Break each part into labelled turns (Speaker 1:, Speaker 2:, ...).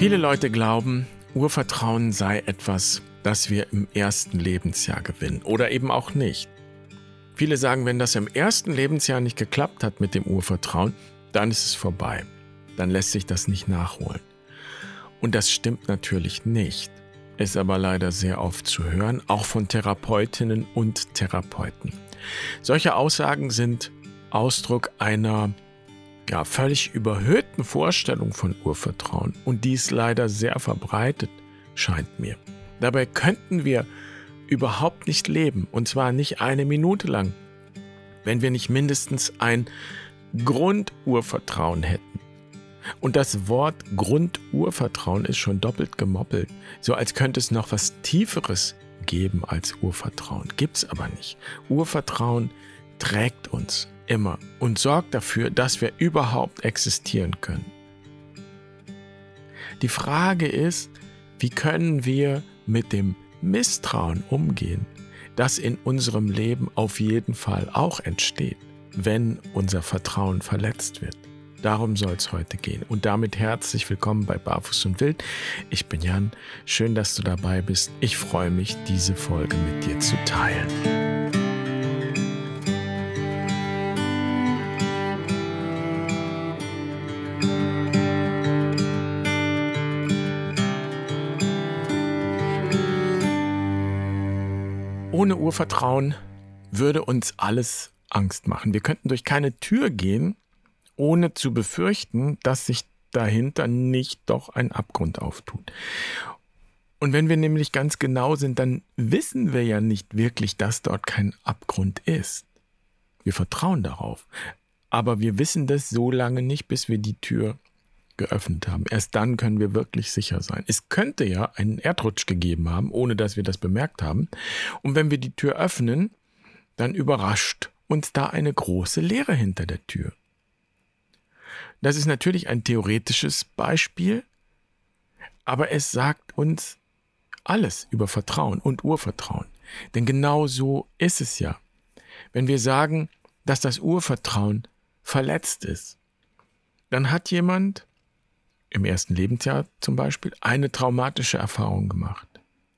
Speaker 1: Viele Leute glauben, Urvertrauen sei etwas, das wir im ersten Lebensjahr gewinnen oder eben auch nicht. Viele sagen, wenn das im ersten Lebensjahr nicht geklappt hat mit dem Urvertrauen, dann ist es vorbei. Dann lässt sich das nicht nachholen. Und das stimmt natürlich nicht, ist aber leider sehr oft zu hören, auch von Therapeutinnen und Therapeuten. Solche Aussagen sind Ausdruck einer ja, völlig überhöhten Vorstellung von Urvertrauen und dies leider sehr verbreitet scheint mir. Dabei könnten wir überhaupt nicht leben, und zwar nicht eine Minute lang, wenn wir nicht mindestens ein Grundurvertrauen hätten. Und das Wort Grundurvertrauen ist schon doppelt gemoppelt, so als könnte es noch was Tieferes geben als Urvertrauen. Gibt es aber nicht. Urvertrauen trägt uns immer und sorgt dafür, dass wir überhaupt existieren können. Die Frage ist, wie können wir mit dem Misstrauen umgehen, das in unserem Leben auf jeden Fall auch entsteht, wenn unser Vertrauen verletzt wird. Darum soll es heute gehen. Und damit herzlich willkommen bei Barfuß und Wild. Ich bin Jan. Schön, dass du dabei bist. Ich freue mich, diese Folge mit dir zu teilen. Ohne Urvertrauen würde uns alles Angst machen. Wir könnten durch keine Tür gehen, ohne zu befürchten, dass sich dahinter nicht doch ein Abgrund auftut. Und wenn wir nämlich ganz genau sind, dann wissen wir ja nicht wirklich, dass dort kein Abgrund ist. Wir vertrauen darauf. Aber wir wissen das so lange nicht, bis wir die Tür geöffnet haben. Erst dann können wir wirklich sicher sein. Es könnte ja einen Erdrutsch gegeben haben, ohne dass wir das bemerkt haben. Und wenn wir die Tür öffnen, dann überrascht uns da eine große Leere hinter der Tür. Das ist natürlich ein theoretisches Beispiel, aber es sagt uns alles über Vertrauen und Urvertrauen. Denn genau so ist es ja. Wenn wir sagen, dass das Urvertrauen verletzt ist, dann hat jemand im ersten Lebensjahr zum Beispiel eine traumatische Erfahrung gemacht.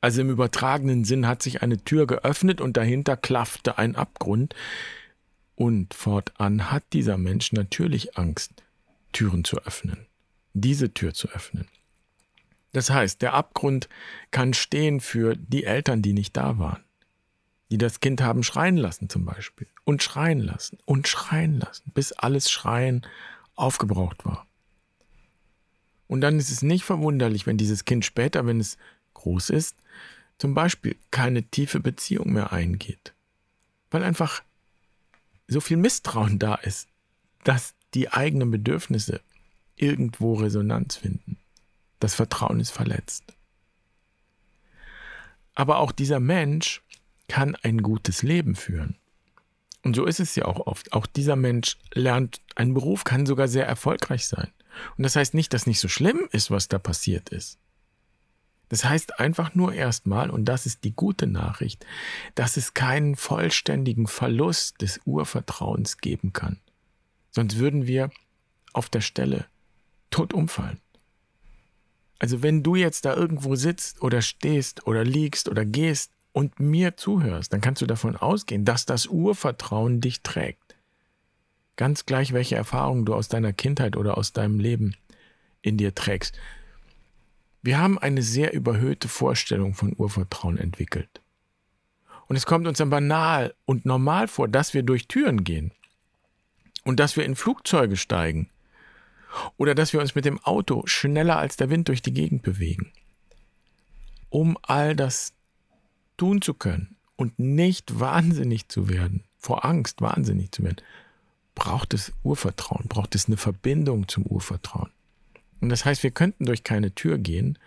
Speaker 1: Also im übertragenen Sinn hat sich eine Tür geöffnet und dahinter klaffte ein Abgrund. Und fortan hat dieser Mensch natürlich Angst, Türen zu öffnen, diese Tür zu öffnen. Das heißt, der Abgrund kann stehen für die Eltern, die nicht da waren, die das Kind haben schreien lassen zum Beispiel und schreien lassen und schreien lassen, bis alles Schreien aufgebraucht war. Und dann ist es nicht verwunderlich, wenn dieses Kind später, wenn es groß ist, zum Beispiel keine tiefe Beziehung mehr eingeht. Weil einfach so viel Misstrauen da ist, dass die eigenen Bedürfnisse irgendwo Resonanz finden. Das Vertrauen ist verletzt. Aber auch dieser Mensch kann ein gutes Leben führen. Und so ist es ja auch oft. Auch dieser Mensch lernt einen Beruf, kann sogar sehr erfolgreich sein. Und das heißt nicht, dass nicht so schlimm ist, was da passiert ist. Das heißt einfach nur erstmal, und das ist die gute Nachricht, dass es keinen vollständigen Verlust des Urvertrauens geben kann. Sonst würden wir auf der Stelle tot umfallen. Also wenn du jetzt da irgendwo sitzt oder stehst oder liegst oder gehst und mir zuhörst, dann kannst du davon ausgehen, dass das Urvertrauen dich trägt. Ganz gleich, welche Erfahrungen du aus deiner Kindheit oder aus deinem Leben in dir trägst. Wir haben eine sehr überhöhte Vorstellung von Urvertrauen entwickelt. Und es kommt uns dann banal und normal vor, dass wir durch Türen gehen und dass wir in Flugzeuge steigen oder dass wir uns mit dem Auto schneller als der Wind durch die Gegend bewegen. Um all das tun zu können und nicht wahnsinnig zu werden, vor Angst wahnsinnig zu werden, braucht es Urvertrauen, braucht es eine Verbindung zum Urvertrauen. Und das heißt, wir könnten durch keine Tür gehen,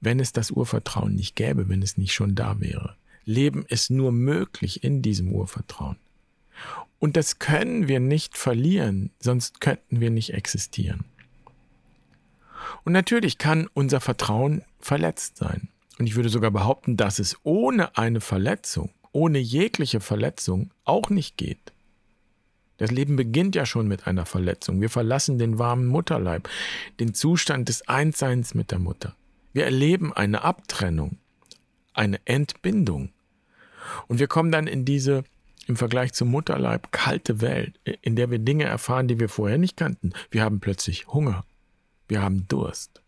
Speaker 1: wenn es das Urvertrauen nicht gäbe, wenn es nicht schon da wäre. Leben ist nur möglich in diesem Urvertrauen. Und das können wir nicht verlieren, sonst könnten wir nicht existieren. Und natürlich kann unser Vertrauen verletzt sein. Und ich würde sogar behaupten, dass es ohne eine Verletzung, ohne jegliche Verletzung auch nicht geht. Das Leben beginnt ja schon mit einer Verletzung. Wir verlassen den warmen Mutterleib, den Zustand des Einsseins mit der Mutter. Wir erleben eine Abtrennung, eine Entbindung. Und wir kommen dann in diese im Vergleich zum Mutterleib kalte Welt, in der wir Dinge erfahren, die wir vorher nicht kannten. Wir haben plötzlich Hunger. Wir haben Durst.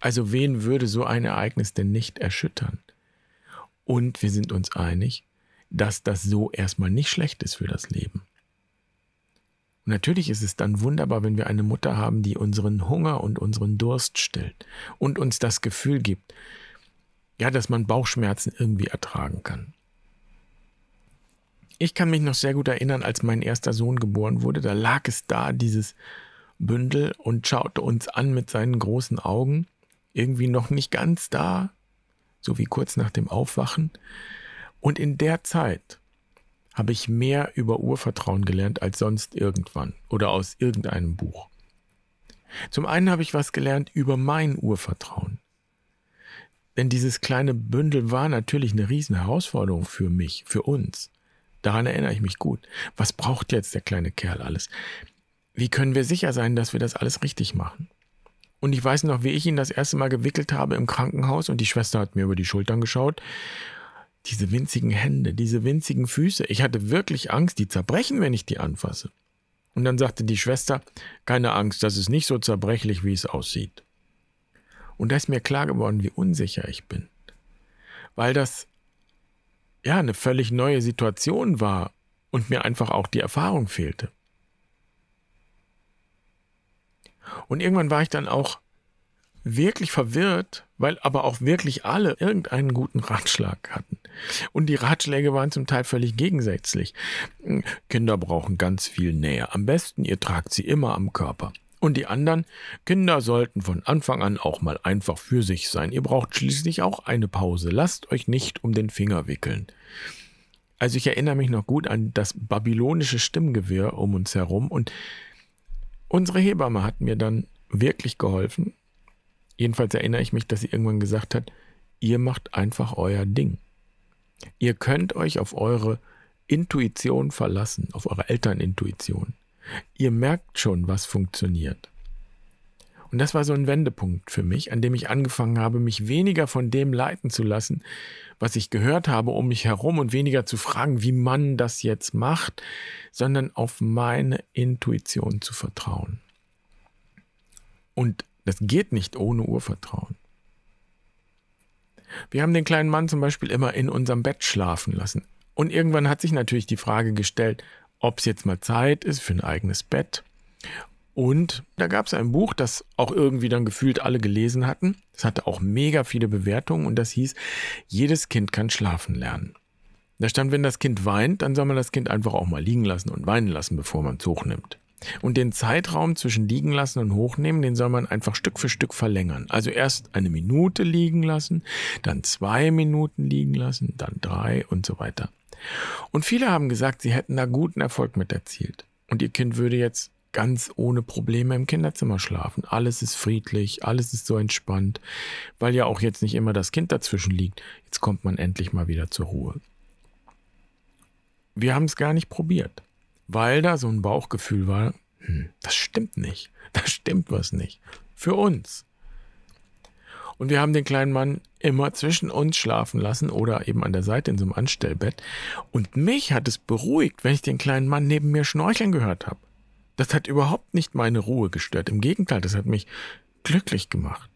Speaker 1: Also wen würde so ein Ereignis denn nicht erschüttern? Und wir sind uns einig, dass das so erstmal nicht schlecht ist für das Leben. Und natürlich ist es dann wunderbar, wenn wir eine Mutter haben, die unseren Hunger und unseren Durst stillt und uns das Gefühl gibt, ja, dass man Bauchschmerzen irgendwie ertragen kann. Ich kann mich noch sehr gut erinnern, als mein erster Sohn geboren wurde, da lag es da, dieses Bündel, und schaute uns an mit seinen großen Augen, irgendwie noch nicht ganz da, so wie kurz nach dem Aufwachen. Und in der Zeit habe ich mehr über Urvertrauen gelernt als sonst irgendwann oder aus irgendeinem Buch. Zum einen habe ich was gelernt über mein Urvertrauen. Denn dieses kleine Bündel war natürlich eine riesen Herausforderung für mich, für uns. Daran erinnere ich mich gut. Was braucht jetzt der kleine Kerl alles? Wie können wir sicher sein, dass wir das alles richtig machen? Und ich weiß noch, wie ich ihn das erste Mal gewickelt habe im Krankenhaus und die Schwester hat mir über die Schultern geschaut diese winzigen Hände, diese winzigen Füße. Ich hatte wirklich Angst, die zerbrechen, wenn ich die anfasse. Und dann sagte die Schwester, keine Angst, das ist nicht so zerbrechlich, wie es aussieht. Und da ist mir klar geworden, wie unsicher ich bin. Weil das ja eine völlig neue Situation war und mir einfach auch die Erfahrung fehlte. Und irgendwann war ich dann auch wirklich verwirrt, weil aber auch wirklich alle irgendeinen guten Ratschlag hatten. Und die Ratschläge waren zum Teil völlig gegensätzlich. Kinder brauchen ganz viel Nähe. Am besten, ihr tragt sie immer am Körper. Und die anderen, Kinder sollten von Anfang an auch mal einfach für sich sein. Ihr braucht schließlich auch eine Pause. Lasst euch nicht um den Finger wickeln. Also ich erinnere mich noch gut an das babylonische Stimmgewirr um uns herum und unsere Hebamme hat mir dann wirklich geholfen Jedenfalls erinnere ich mich, dass sie irgendwann gesagt hat, ihr macht einfach euer Ding. Ihr könnt euch auf eure Intuition verlassen, auf eure Elternintuition. Ihr merkt schon, was funktioniert. Und das war so ein Wendepunkt für mich, an dem ich angefangen habe, mich weniger von dem leiten zu lassen, was ich gehört habe um mich herum und weniger zu fragen, wie man das jetzt macht, sondern auf meine Intuition zu vertrauen. Und das geht nicht ohne Urvertrauen. Wir haben den kleinen Mann zum Beispiel immer in unserem Bett schlafen lassen. Und irgendwann hat sich natürlich die Frage gestellt, ob es jetzt mal Zeit ist für ein eigenes Bett. Und da gab es ein Buch, das auch irgendwie dann gefühlt alle gelesen hatten. Es hatte auch mega viele Bewertungen und das hieß, jedes Kind kann schlafen lernen. Da stand, wenn das Kind weint, dann soll man das Kind einfach auch mal liegen lassen und weinen lassen, bevor man es hochnimmt. Und den Zeitraum zwischen liegen lassen und hochnehmen, den soll man einfach Stück für Stück verlängern. Also erst eine Minute liegen lassen, dann zwei Minuten liegen lassen, dann drei und so weiter. Und viele haben gesagt, sie hätten da guten Erfolg mit erzielt. Und ihr Kind würde jetzt ganz ohne Probleme im Kinderzimmer schlafen. Alles ist friedlich, alles ist so entspannt, weil ja auch jetzt nicht immer das Kind dazwischen liegt. Jetzt kommt man endlich mal wieder zur Ruhe. Wir haben es gar nicht probiert weil da so ein Bauchgefühl war, hm, das stimmt nicht, da stimmt was nicht. Für uns. Und wir haben den kleinen Mann immer zwischen uns schlafen lassen oder eben an der Seite in so einem Anstellbett. Und mich hat es beruhigt, wenn ich den kleinen Mann neben mir schnorcheln gehört habe. Das hat überhaupt nicht meine Ruhe gestört. Im Gegenteil, das hat mich glücklich gemacht.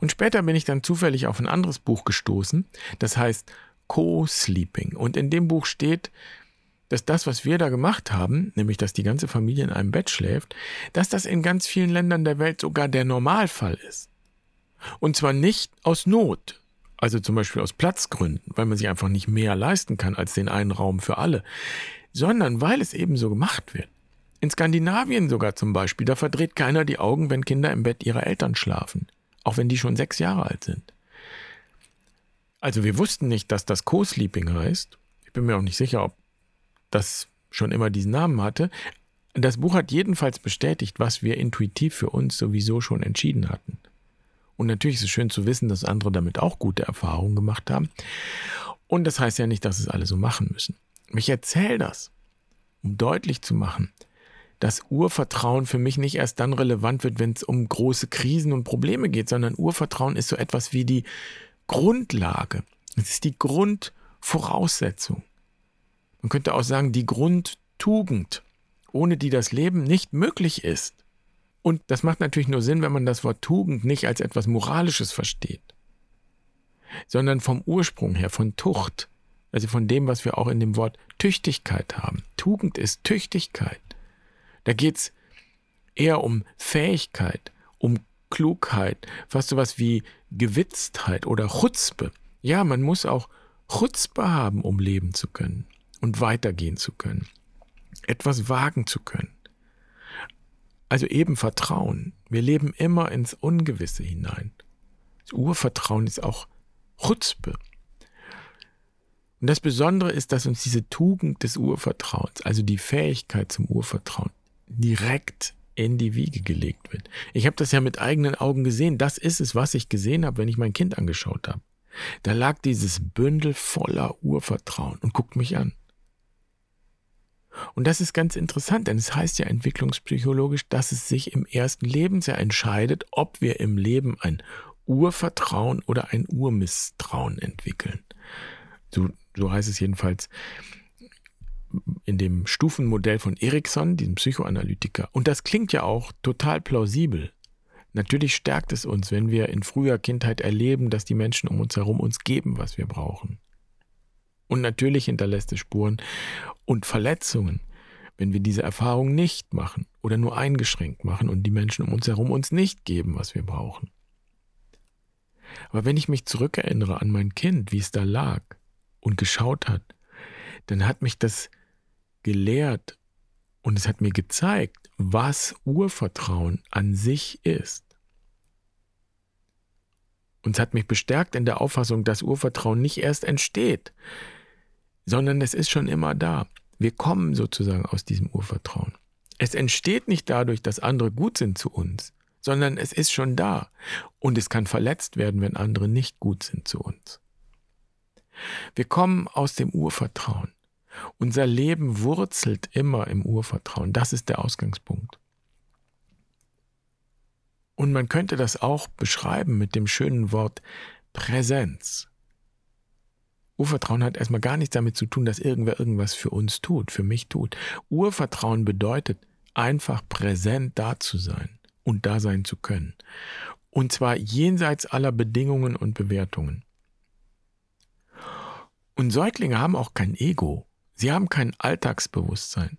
Speaker 1: Und später bin ich dann zufällig auf ein anderes Buch gestoßen, das heißt Co-Sleeping. Und in dem Buch steht, dass das, was wir da gemacht haben, nämlich dass die ganze Familie in einem Bett schläft, dass das in ganz vielen Ländern der Welt sogar der Normalfall ist. Und zwar nicht aus Not, also zum Beispiel aus Platzgründen, weil man sich einfach nicht mehr leisten kann als den einen Raum für alle, sondern weil es eben so gemacht wird. In Skandinavien sogar zum Beispiel, da verdreht keiner die Augen, wenn Kinder im Bett ihrer Eltern schlafen, auch wenn die schon sechs Jahre alt sind. Also wir wussten nicht, dass das Co-Sleeping heißt. Ich bin mir auch nicht sicher, ob das schon immer diesen Namen hatte. Das Buch hat jedenfalls bestätigt, was wir intuitiv für uns sowieso schon entschieden hatten. Und natürlich ist es schön zu wissen, dass andere damit auch gute Erfahrungen gemacht haben. Und das heißt ja nicht, dass es alle so machen müssen. Ich erzähle das, um deutlich zu machen, dass Urvertrauen für mich nicht erst dann relevant wird, wenn es um große Krisen und Probleme geht, sondern Urvertrauen ist so etwas wie die Grundlage. Es ist die Grundvoraussetzung. Man könnte auch sagen, die Grundtugend, ohne die das Leben nicht möglich ist. Und das macht natürlich nur Sinn, wenn man das Wort Tugend nicht als etwas Moralisches versteht, sondern vom Ursprung her, von Tucht, also von dem, was wir auch in dem Wort Tüchtigkeit haben. Tugend ist Tüchtigkeit. Da geht es eher um Fähigkeit, um Klugheit, fast sowas wie Gewitztheit oder Chutzpe. Ja, man muss auch Chutzpe haben, um leben zu können und weitergehen zu können, etwas wagen zu können. Also eben Vertrauen. Wir leben immer ins Ungewisse hinein. Das Urvertrauen ist auch Chutzpe. Und das Besondere ist, dass uns diese Tugend des Urvertrauens, also die Fähigkeit zum Urvertrauen, direkt in die Wiege gelegt wird. Ich habe das ja mit eigenen Augen gesehen. Das ist es, was ich gesehen habe, wenn ich mein Kind angeschaut habe. Da lag dieses Bündel voller Urvertrauen und guckt mich an. Und das ist ganz interessant, denn es heißt ja entwicklungspsychologisch, dass es sich im ersten Lebensjahr entscheidet, ob wir im Leben ein Urvertrauen oder ein Urmisstrauen entwickeln. So, so heißt es jedenfalls in dem Stufenmodell von Erikson, diesem Psychoanalytiker. Und das klingt ja auch total plausibel. Natürlich stärkt es uns, wenn wir in früher Kindheit erleben, dass die Menschen um uns herum uns geben, was wir brauchen. Und natürlich hinterlässt es Spuren und Verletzungen, wenn wir diese Erfahrung nicht machen oder nur eingeschränkt machen und die Menschen um uns herum uns nicht geben, was wir brauchen. Aber wenn ich mich zurückerinnere an mein Kind, wie es da lag und geschaut hat, dann hat mich das gelehrt und es hat mir gezeigt, was Urvertrauen an sich ist. Und es hat mich bestärkt in der Auffassung, dass Urvertrauen nicht erst entsteht, sondern es ist schon immer da. Wir kommen sozusagen aus diesem Urvertrauen. Es entsteht nicht dadurch, dass andere gut sind zu uns, sondern es ist schon da. Und es kann verletzt werden, wenn andere nicht gut sind zu uns. Wir kommen aus dem Urvertrauen. Unser Leben wurzelt immer im Urvertrauen. Das ist der Ausgangspunkt. Und man könnte das auch beschreiben mit dem schönen Wort Präsenz. Urvertrauen hat erstmal gar nichts damit zu tun, dass irgendwer irgendwas für uns tut, für mich tut. Urvertrauen bedeutet einfach präsent da zu sein und da sein zu können. Und zwar jenseits aller Bedingungen und Bewertungen. Und Säuglinge haben auch kein Ego. Sie haben kein Alltagsbewusstsein.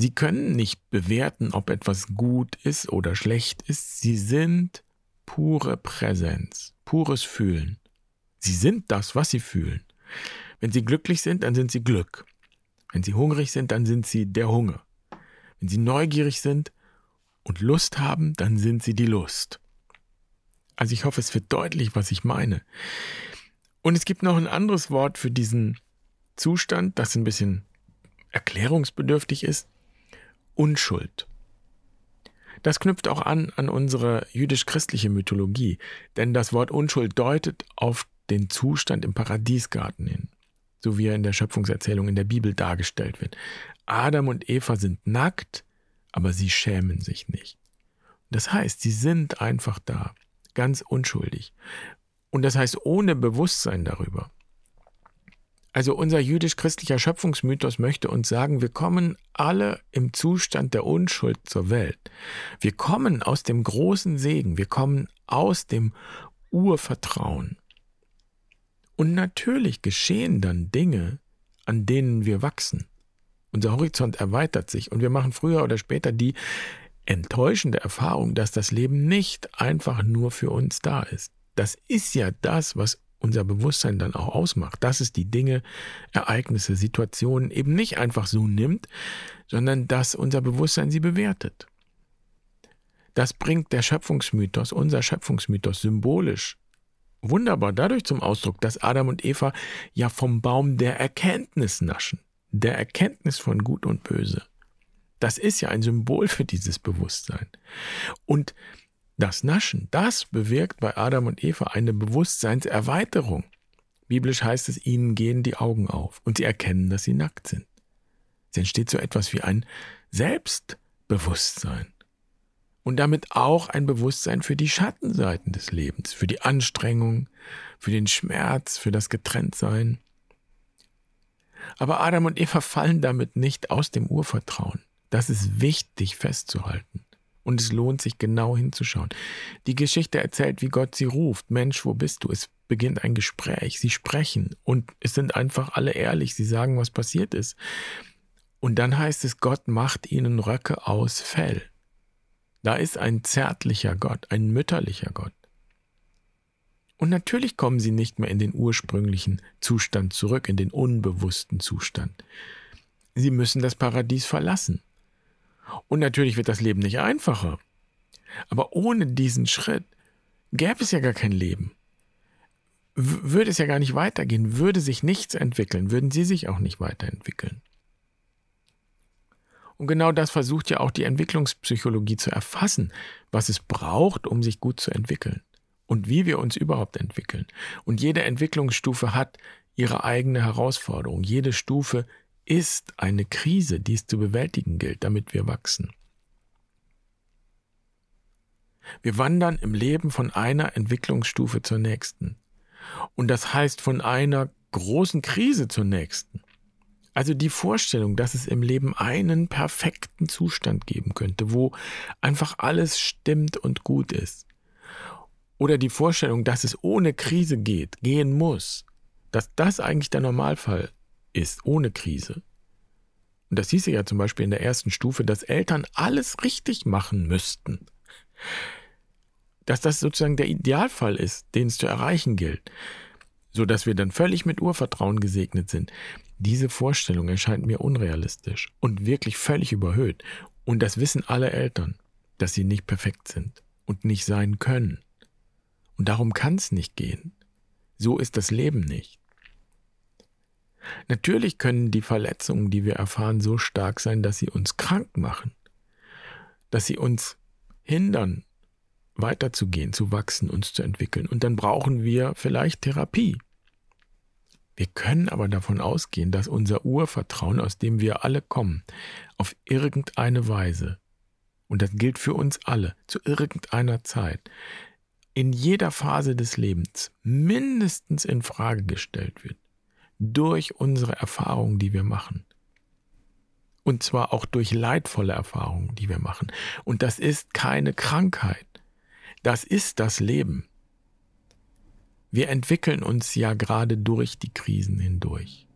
Speaker 1: Sie können nicht bewerten, ob etwas gut ist oder schlecht ist. Sie sind pure Präsenz, pures Fühlen. Sie sind das, was sie fühlen. Wenn sie glücklich sind, dann sind sie Glück. Wenn sie hungrig sind, dann sind sie der Hunger. Wenn sie neugierig sind und Lust haben, dann sind sie die Lust. Also ich hoffe, es wird deutlich, was ich meine. Und es gibt noch ein anderes Wort für diesen Zustand, das ein bisschen erklärungsbedürftig ist. Unschuld. Das knüpft auch an an unsere jüdisch-christliche Mythologie, denn das Wort Unschuld deutet auf den Zustand im Paradiesgarten hin, so wie er in der Schöpfungserzählung in der Bibel dargestellt wird. Adam und Eva sind nackt, aber sie schämen sich nicht. Das heißt, sie sind einfach da, ganz unschuldig. Und das heißt ohne Bewusstsein darüber. Also unser jüdisch-christlicher Schöpfungsmythos möchte uns sagen, wir kommen alle im Zustand der Unschuld zur Welt. Wir kommen aus dem großen Segen, wir kommen aus dem Urvertrauen. Und natürlich geschehen dann Dinge, an denen wir wachsen. Unser Horizont erweitert sich und wir machen früher oder später die enttäuschende Erfahrung, dass das Leben nicht einfach nur für uns da ist. Das ist ja das, was unser Bewusstsein dann auch ausmacht, dass es die Dinge, Ereignisse, Situationen eben nicht einfach so nimmt, sondern dass unser Bewusstsein sie bewertet. Das bringt der Schöpfungsmythos, unser Schöpfungsmythos symbolisch wunderbar dadurch zum Ausdruck, dass Adam und Eva ja vom Baum der Erkenntnis naschen, der Erkenntnis von Gut und Böse. Das ist ja ein Symbol für dieses Bewusstsein. Und das Naschen, das bewirkt bei Adam und Eva eine Bewusstseinserweiterung. Biblisch heißt es, ihnen gehen die Augen auf und sie erkennen, dass sie nackt sind. Es entsteht so etwas wie ein Selbstbewusstsein. Und damit auch ein Bewusstsein für die Schattenseiten des Lebens, für die Anstrengung, für den Schmerz, für das Getrenntsein. Aber Adam und Eva fallen damit nicht aus dem Urvertrauen. Das ist wichtig festzuhalten. Und es lohnt sich genau hinzuschauen. Die Geschichte erzählt, wie Gott sie ruft. Mensch, wo bist du? Es beginnt ein Gespräch. Sie sprechen und es sind einfach alle ehrlich. Sie sagen, was passiert ist. Und dann heißt es, Gott macht ihnen Röcke aus Fell. Da ist ein zärtlicher Gott, ein mütterlicher Gott. Und natürlich kommen sie nicht mehr in den ursprünglichen Zustand zurück, in den unbewussten Zustand. Sie müssen das Paradies verlassen. Und natürlich wird das Leben nicht einfacher. Aber ohne diesen Schritt gäbe es ja gar kein Leben. W würde es ja gar nicht weitergehen, würde sich nichts entwickeln, würden sie sich auch nicht weiterentwickeln. Und genau das versucht ja auch die Entwicklungspsychologie zu erfassen, was es braucht, um sich gut zu entwickeln und wie wir uns überhaupt entwickeln. Und jede Entwicklungsstufe hat ihre eigene Herausforderung. Jede Stufe ist eine Krise, die es zu bewältigen gilt, damit wir wachsen. Wir wandern im Leben von einer Entwicklungsstufe zur nächsten. Und das heißt von einer großen Krise zur nächsten. Also die Vorstellung, dass es im Leben einen perfekten Zustand geben könnte, wo einfach alles stimmt und gut ist. Oder die Vorstellung, dass es ohne Krise geht, gehen muss, dass das eigentlich der Normalfall ist ohne Krise. Und das hieße ja zum Beispiel in der ersten Stufe, dass Eltern alles richtig machen müssten. Dass das sozusagen der Idealfall ist, den es zu erreichen gilt, so dass wir dann völlig mit Urvertrauen gesegnet sind. Diese Vorstellung erscheint mir unrealistisch und wirklich völlig überhöht. Und das wissen alle Eltern, dass sie nicht perfekt sind und nicht sein können. Und darum kann es nicht gehen. So ist das Leben nicht. Natürlich können die Verletzungen, die wir erfahren, so stark sein, dass sie uns krank machen, dass sie uns hindern, weiterzugehen, zu wachsen, uns zu entwickeln. Und dann brauchen wir vielleicht Therapie. Wir können aber davon ausgehen, dass unser Urvertrauen, aus dem wir alle kommen, auf irgendeine Weise, und das gilt für uns alle, zu irgendeiner Zeit, in jeder Phase des Lebens mindestens in Frage gestellt wird durch unsere Erfahrungen, die wir machen. Und zwar auch durch leidvolle Erfahrungen, die wir machen. Und das ist keine Krankheit. Das ist das Leben. Wir entwickeln uns ja gerade durch die Krisen hindurch.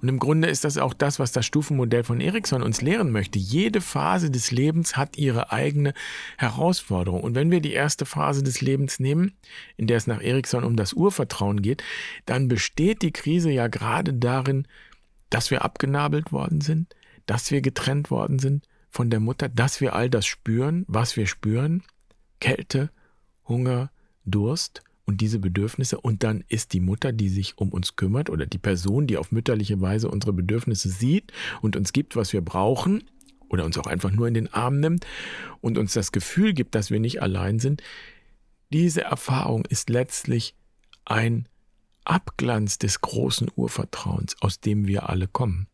Speaker 1: Und im Grunde ist das auch das, was das Stufenmodell von Erikson uns lehren möchte. Jede Phase des Lebens hat ihre eigene Herausforderung. Und wenn wir die erste Phase des Lebens nehmen, in der es nach Erikson um das Urvertrauen geht, dann besteht die Krise ja gerade darin, dass wir abgenabelt worden sind, dass wir getrennt worden sind von der Mutter, dass wir all das spüren, was wir spüren. Kälte, Hunger, Durst und diese Bedürfnisse und dann ist die Mutter, die sich um uns kümmert oder die Person, die auf mütterliche Weise unsere Bedürfnisse sieht und uns gibt, was wir brauchen oder uns auch einfach nur in den Arm nimmt und uns das Gefühl gibt, dass wir nicht allein sind, diese Erfahrung ist letztlich ein Abglanz des großen Urvertrauens, aus dem wir alle kommen.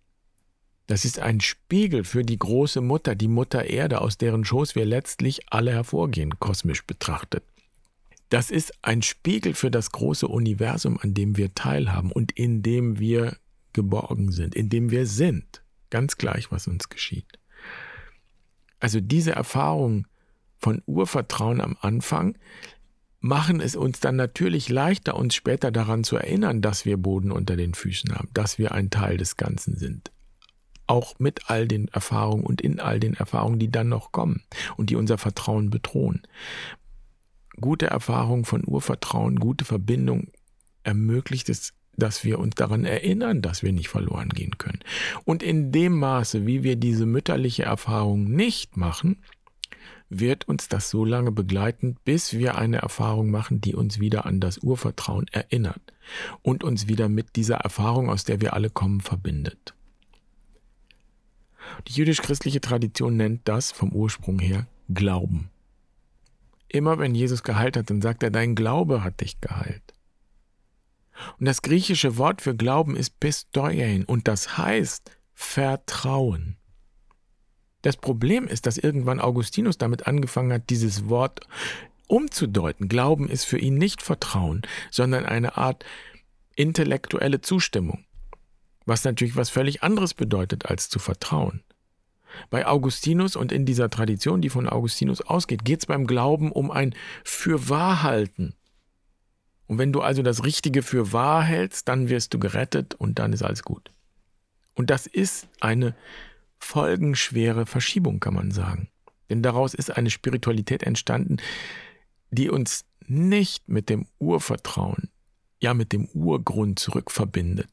Speaker 1: Das ist ein Spiegel für die große Mutter, die Mutter Erde, aus deren Schoß wir letztlich alle hervorgehen, kosmisch betrachtet. Das ist ein Spiegel für das große Universum, an dem wir teilhaben und in dem wir geborgen sind, in dem wir sind, ganz gleich, was uns geschieht. Also diese Erfahrung von Urvertrauen am Anfang machen es uns dann natürlich leichter, uns später daran zu erinnern, dass wir Boden unter den Füßen haben, dass wir ein Teil des Ganzen sind. Auch mit all den Erfahrungen und in all den Erfahrungen, die dann noch kommen und die unser Vertrauen bedrohen gute Erfahrung von Urvertrauen, gute Verbindung ermöglicht es, dass wir uns daran erinnern, dass wir nicht verloren gehen können. Und in dem Maße, wie wir diese mütterliche Erfahrung nicht machen, wird uns das so lange begleiten, bis wir eine Erfahrung machen, die uns wieder an das Urvertrauen erinnert und uns wieder mit dieser Erfahrung, aus der wir alle kommen, verbindet. Die jüdisch-christliche Tradition nennt das vom Ursprung her Glauben. Immer wenn Jesus geheilt hat, dann sagt er, dein Glaube hat dich geheilt. Und das griechische Wort für Glauben ist Pistoien und das heißt Vertrauen. Das Problem ist, dass irgendwann Augustinus damit angefangen hat, dieses Wort umzudeuten. Glauben ist für ihn nicht Vertrauen, sondern eine Art intellektuelle Zustimmung, was natürlich was völlig anderes bedeutet als zu vertrauen. Bei Augustinus und in dieser Tradition, die von Augustinus ausgeht, geht es beim Glauben um ein Fürwahrhalten. Und wenn du also das Richtige für wahr hältst, dann wirst du gerettet und dann ist alles gut. Und das ist eine folgenschwere Verschiebung, kann man sagen. Denn daraus ist eine Spiritualität entstanden, die uns nicht mit dem Urvertrauen, ja mit dem Urgrund zurückverbindet,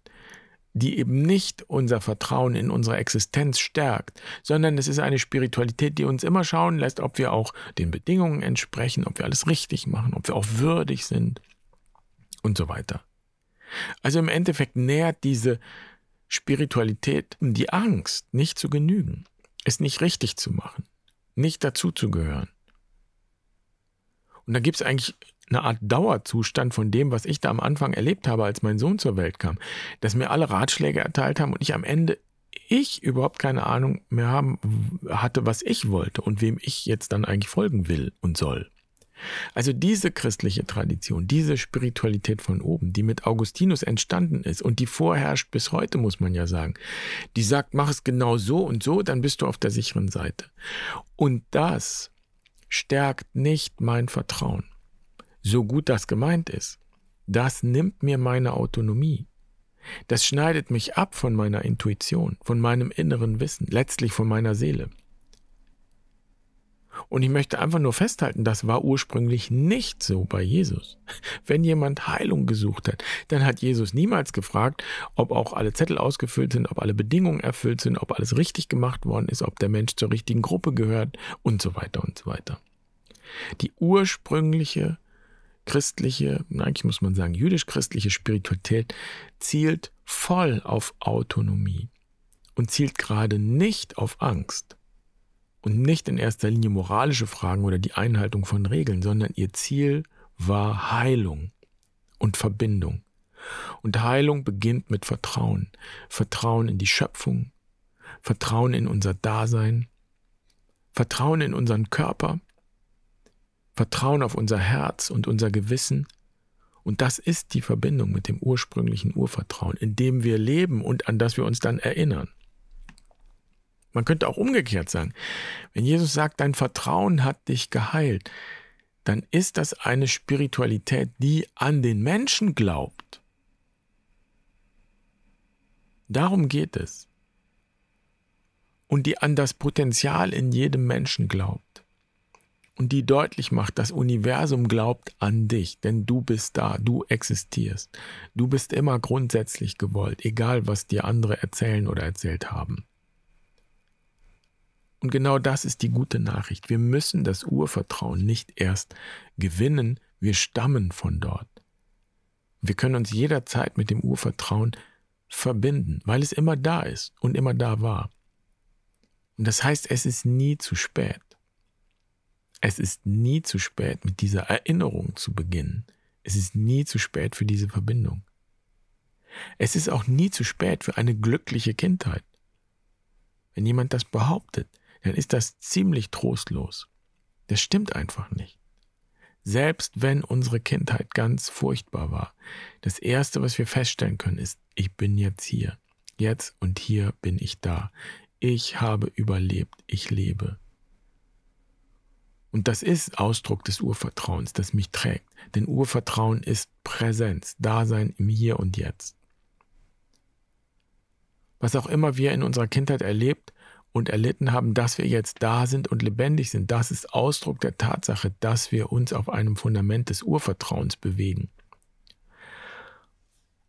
Speaker 1: die eben nicht unser Vertrauen in unsere Existenz stärkt, sondern es ist eine Spiritualität, die uns immer schauen lässt, ob wir auch den Bedingungen entsprechen, ob wir alles richtig machen, ob wir auch würdig sind und so weiter. Also im Endeffekt nährt diese Spiritualität die Angst, nicht zu genügen, es nicht richtig zu machen, nicht dazuzugehören. Und da gibt es eigentlich eine Art Dauerzustand von dem, was ich da am Anfang erlebt habe, als mein Sohn zur Welt kam, dass mir alle Ratschläge erteilt haben und ich am Ende ich überhaupt keine Ahnung mehr haben hatte, was ich wollte und wem ich jetzt dann eigentlich folgen will und soll. Also diese christliche Tradition, diese Spiritualität von oben, die mit Augustinus entstanden ist und die vorherrscht bis heute, muss man ja sagen, die sagt, mach es genau so und so, dann bist du auf der sicheren Seite. Und das stärkt nicht mein Vertrauen so gut das gemeint ist, das nimmt mir meine Autonomie. Das schneidet mich ab von meiner Intuition, von meinem inneren Wissen, letztlich von meiner Seele. Und ich möchte einfach nur festhalten, das war ursprünglich nicht so bei Jesus. Wenn jemand Heilung gesucht hat, dann hat Jesus niemals gefragt, ob auch alle Zettel ausgefüllt sind, ob alle Bedingungen erfüllt sind, ob alles richtig gemacht worden ist, ob der Mensch zur richtigen Gruppe gehört und so weiter und so weiter. Die ursprüngliche christliche, eigentlich muss man sagen, jüdisch-christliche Spiritualität zielt voll auf Autonomie und zielt gerade nicht auf Angst und nicht in erster Linie moralische Fragen oder die Einhaltung von Regeln, sondern ihr Ziel war Heilung und Verbindung. Und Heilung beginnt mit Vertrauen. Vertrauen in die Schöpfung, Vertrauen in unser Dasein, Vertrauen in unseren Körper, Vertrauen auf unser Herz und unser Gewissen. Und das ist die Verbindung mit dem ursprünglichen Urvertrauen, in dem wir leben und an das wir uns dann erinnern. Man könnte auch umgekehrt sagen, wenn Jesus sagt, dein Vertrauen hat dich geheilt, dann ist das eine Spiritualität, die an den Menschen glaubt. Darum geht es. Und die an das Potenzial in jedem Menschen glaubt und die deutlich macht, das Universum glaubt an dich, denn du bist da, du existierst. Du bist immer grundsätzlich gewollt, egal was dir andere erzählen oder erzählt haben. Und genau das ist die gute Nachricht. Wir müssen das Urvertrauen nicht erst gewinnen, wir stammen von dort. Wir können uns jederzeit mit dem Urvertrauen verbinden, weil es immer da ist und immer da war. Und das heißt, es ist nie zu spät. Es ist nie zu spät, mit dieser Erinnerung zu beginnen. Es ist nie zu spät für diese Verbindung. Es ist auch nie zu spät für eine glückliche Kindheit. Wenn jemand das behauptet, dann ist das ziemlich trostlos. Das stimmt einfach nicht. Selbst wenn unsere Kindheit ganz furchtbar war, das Erste, was wir feststellen können, ist, ich bin jetzt hier. Jetzt und hier bin ich da. Ich habe überlebt. Ich lebe. Und das ist Ausdruck des Urvertrauens, das mich trägt. Denn Urvertrauen ist Präsenz, Dasein im Hier und Jetzt. Was auch immer wir in unserer Kindheit erlebt und erlitten haben, dass wir jetzt da sind und lebendig sind, das ist Ausdruck der Tatsache, dass wir uns auf einem Fundament des Urvertrauens bewegen.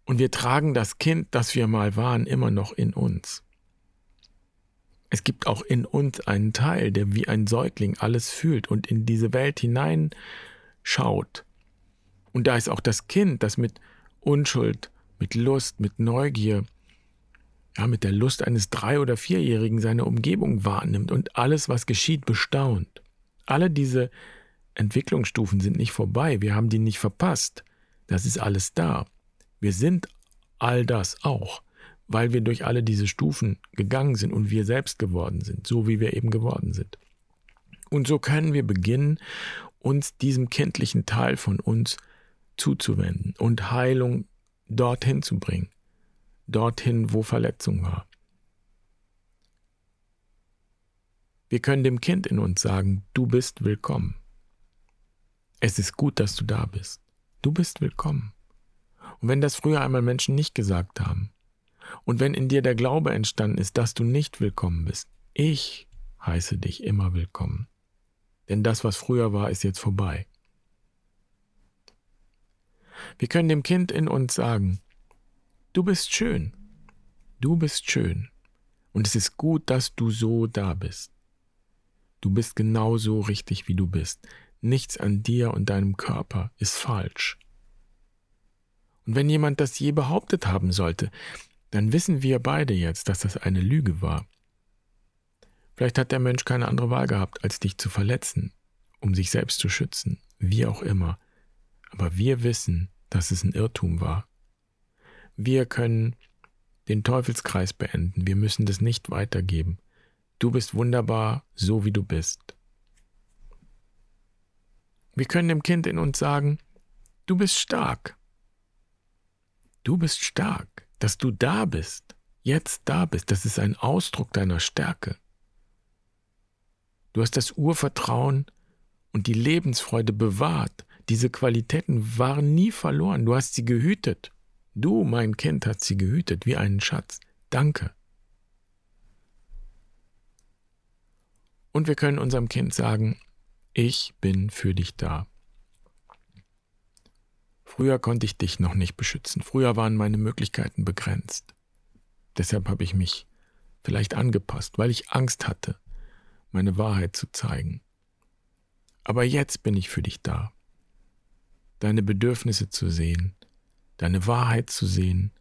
Speaker 1: Und wir tragen das Kind, das wir mal waren, immer noch in uns. Es gibt auch in uns einen Teil, der wie ein Säugling alles fühlt und in diese Welt hineinschaut. Und da ist auch das Kind, das mit Unschuld, mit Lust, mit Neugier, ja, mit der Lust eines drei- oder vierjährigen seine Umgebung wahrnimmt und alles, was geschieht, bestaunt. Alle diese Entwicklungsstufen sind nicht vorbei, wir haben die nicht verpasst. Das ist alles da. Wir sind all das auch weil wir durch alle diese Stufen gegangen sind und wir selbst geworden sind, so wie wir eben geworden sind. Und so können wir beginnen, uns diesem kindlichen Teil von uns zuzuwenden und Heilung dorthin zu bringen, dorthin, wo Verletzung war. Wir können dem Kind in uns sagen, du bist willkommen. Es ist gut, dass du da bist. Du bist willkommen. Und wenn das früher einmal Menschen nicht gesagt haben, und wenn in dir der Glaube entstanden ist, dass du nicht willkommen bist, ich heiße dich immer willkommen. Denn das, was früher war, ist jetzt vorbei. Wir können dem Kind in uns sagen, du bist schön, du bist schön, und es ist gut, dass du so da bist. Du bist genau so richtig, wie du bist. Nichts an dir und deinem Körper ist falsch. Und wenn jemand das je behauptet haben sollte, dann wissen wir beide jetzt, dass das eine Lüge war. Vielleicht hat der Mensch keine andere Wahl gehabt, als dich zu verletzen, um sich selbst zu schützen, wie auch immer. Aber wir wissen, dass es ein Irrtum war. Wir können den Teufelskreis beenden, wir müssen das nicht weitergeben. Du bist wunderbar, so wie du bist. Wir können dem Kind in uns sagen, du bist stark. Du bist stark, dass du da bist, jetzt da bist, das ist ein Ausdruck deiner Stärke. Du hast das Urvertrauen und die Lebensfreude bewahrt. Diese Qualitäten waren nie verloren. Du hast sie gehütet. Du, mein Kind, hast sie gehütet wie einen Schatz. Danke. Und wir können unserem Kind sagen, ich bin für dich da. Früher konnte ich dich noch nicht beschützen. Früher waren meine Möglichkeiten begrenzt. Deshalb habe ich mich vielleicht angepasst, weil ich Angst hatte, meine Wahrheit zu zeigen. Aber jetzt bin ich für dich da. Deine Bedürfnisse zu sehen, deine Wahrheit zu sehen.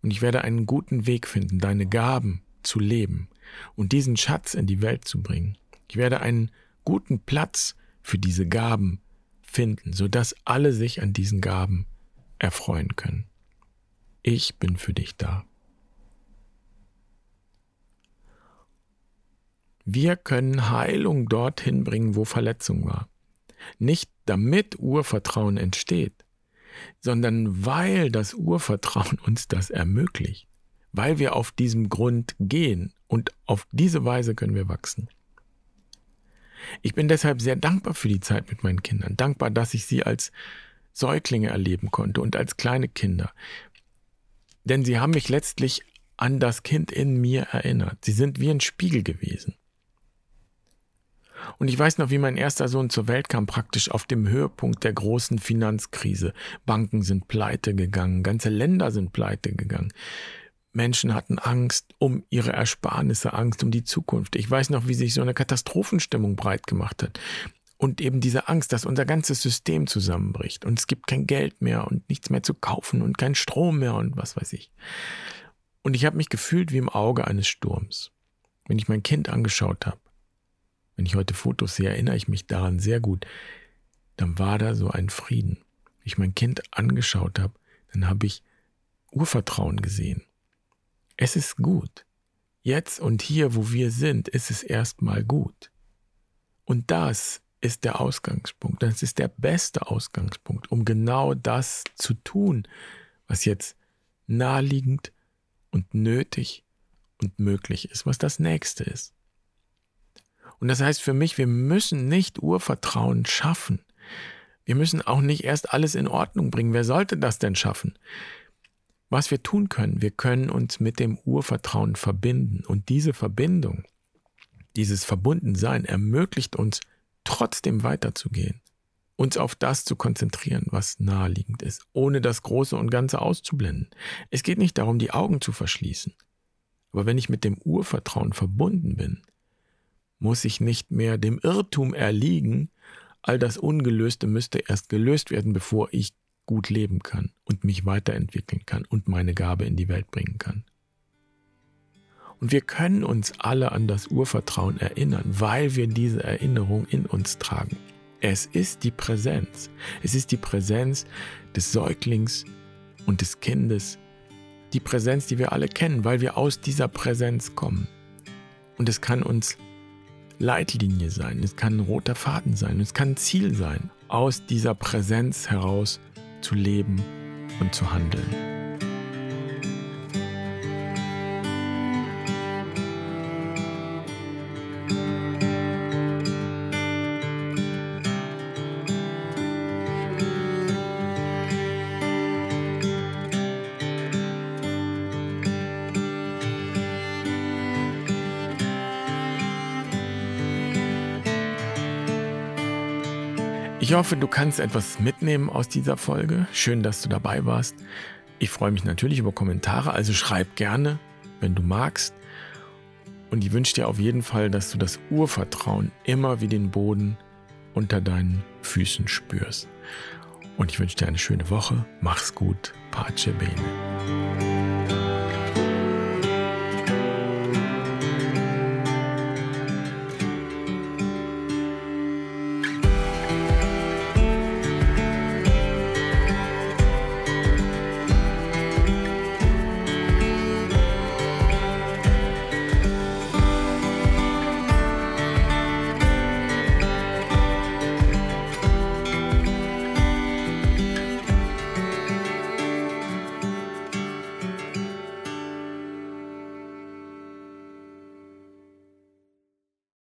Speaker 1: Und ich werde einen guten Weg finden, deine Gaben zu leben und diesen Schatz in die Welt zu bringen. Ich werde einen guten Platz für diese Gaben finden, sodass alle sich an diesen Gaben erfreuen können. Ich bin für dich da. Wir können Heilung dorthin bringen, wo Verletzung war. Nicht damit Urvertrauen entsteht, sondern weil das Urvertrauen uns das ermöglicht weil wir auf diesem Grund gehen und auf diese Weise können wir wachsen. Ich bin deshalb sehr dankbar für die Zeit mit meinen Kindern, dankbar, dass ich sie als Säuglinge erleben konnte und als kleine Kinder. Denn sie haben mich letztlich an das Kind in mir erinnert. Sie sind wie ein Spiegel gewesen. Und ich weiß noch, wie mein erster Sohn zur Welt kam, praktisch auf dem Höhepunkt der großen Finanzkrise. Banken sind pleite gegangen, ganze Länder sind pleite gegangen. Menschen hatten Angst um ihre Ersparnisse, Angst um die Zukunft. Ich weiß noch, wie sich so eine Katastrophenstimmung breit gemacht hat. Und eben diese Angst, dass unser ganzes System zusammenbricht und es gibt kein Geld mehr und nichts mehr zu kaufen und kein Strom mehr und was weiß ich. Und ich habe mich gefühlt wie im Auge eines Sturms. Wenn ich mein Kind angeschaut habe, wenn ich heute Fotos sehe, erinnere ich mich daran sehr gut, dann war da so ein Frieden. Wenn ich mein Kind angeschaut habe, dann habe ich Urvertrauen gesehen. Es ist gut. Jetzt und hier, wo wir sind, ist es erstmal gut. Und das ist der Ausgangspunkt. Das ist der beste Ausgangspunkt, um genau das zu tun, was jetzt naheliegend und nötig und möglich ist, was das nächste ist. Und das heißt für mich, wir müssen nicht Urvertrauen schaffen. Wir müssen auch nicht erst alles in Ordnung bringen. Wer sollte das denn schaffen? Was wir tun können, wir können uns mit dem Urvertrauen verbinden. Und diese Verbindung, dieses Verbundensein ermöglicht uns, trotzdem weiterzugehen, uns auf das zu konzentrieren, was naheliegend ist, ohne das Große und Ganze auszublenden. Es geht nicht darum, die Augen zu verschließen. Aber wenn ich mit dem Urvertrauen verbunden bin, muss ich nicht mehr dem Irrtum erliegen, all das Ungelöste müsste erst gelöst werden, bevor ich gut leben kann und mich weiterentwickeln kann und meine Gabe in die Welt bringen kann. Und wir können uns alle an das Urvertrauen erinnern, weil wir diese Erinnerung in uns tragen. Es ist die Präsenz. Es ist die Präsenz des Säuglings und des Kindes, die Präsenz, die wir alle kennen, weil wir aus dieser Präsenz kommen. Und es kann uns Leitlinie sein, es kann ein roter Faden sein, es kann ein Ziel sein, aus dieser Präsenz heraus zu leben und zu handeln. Ich hoffe, du kannst etwas mitnehmen aus dieser Folge. Schön, dass du dabei warst. Ich freue mich natürlich über Kommentare, also schreib gerne, wenn du magst. Und ich wünsche dir auf jeden Fall, dass du das Urvertrauen immer wie den Boden unter deinen Füßen spürst. Und ich wünsche dir eine schöne Woche. Mach's gut. Pace bene.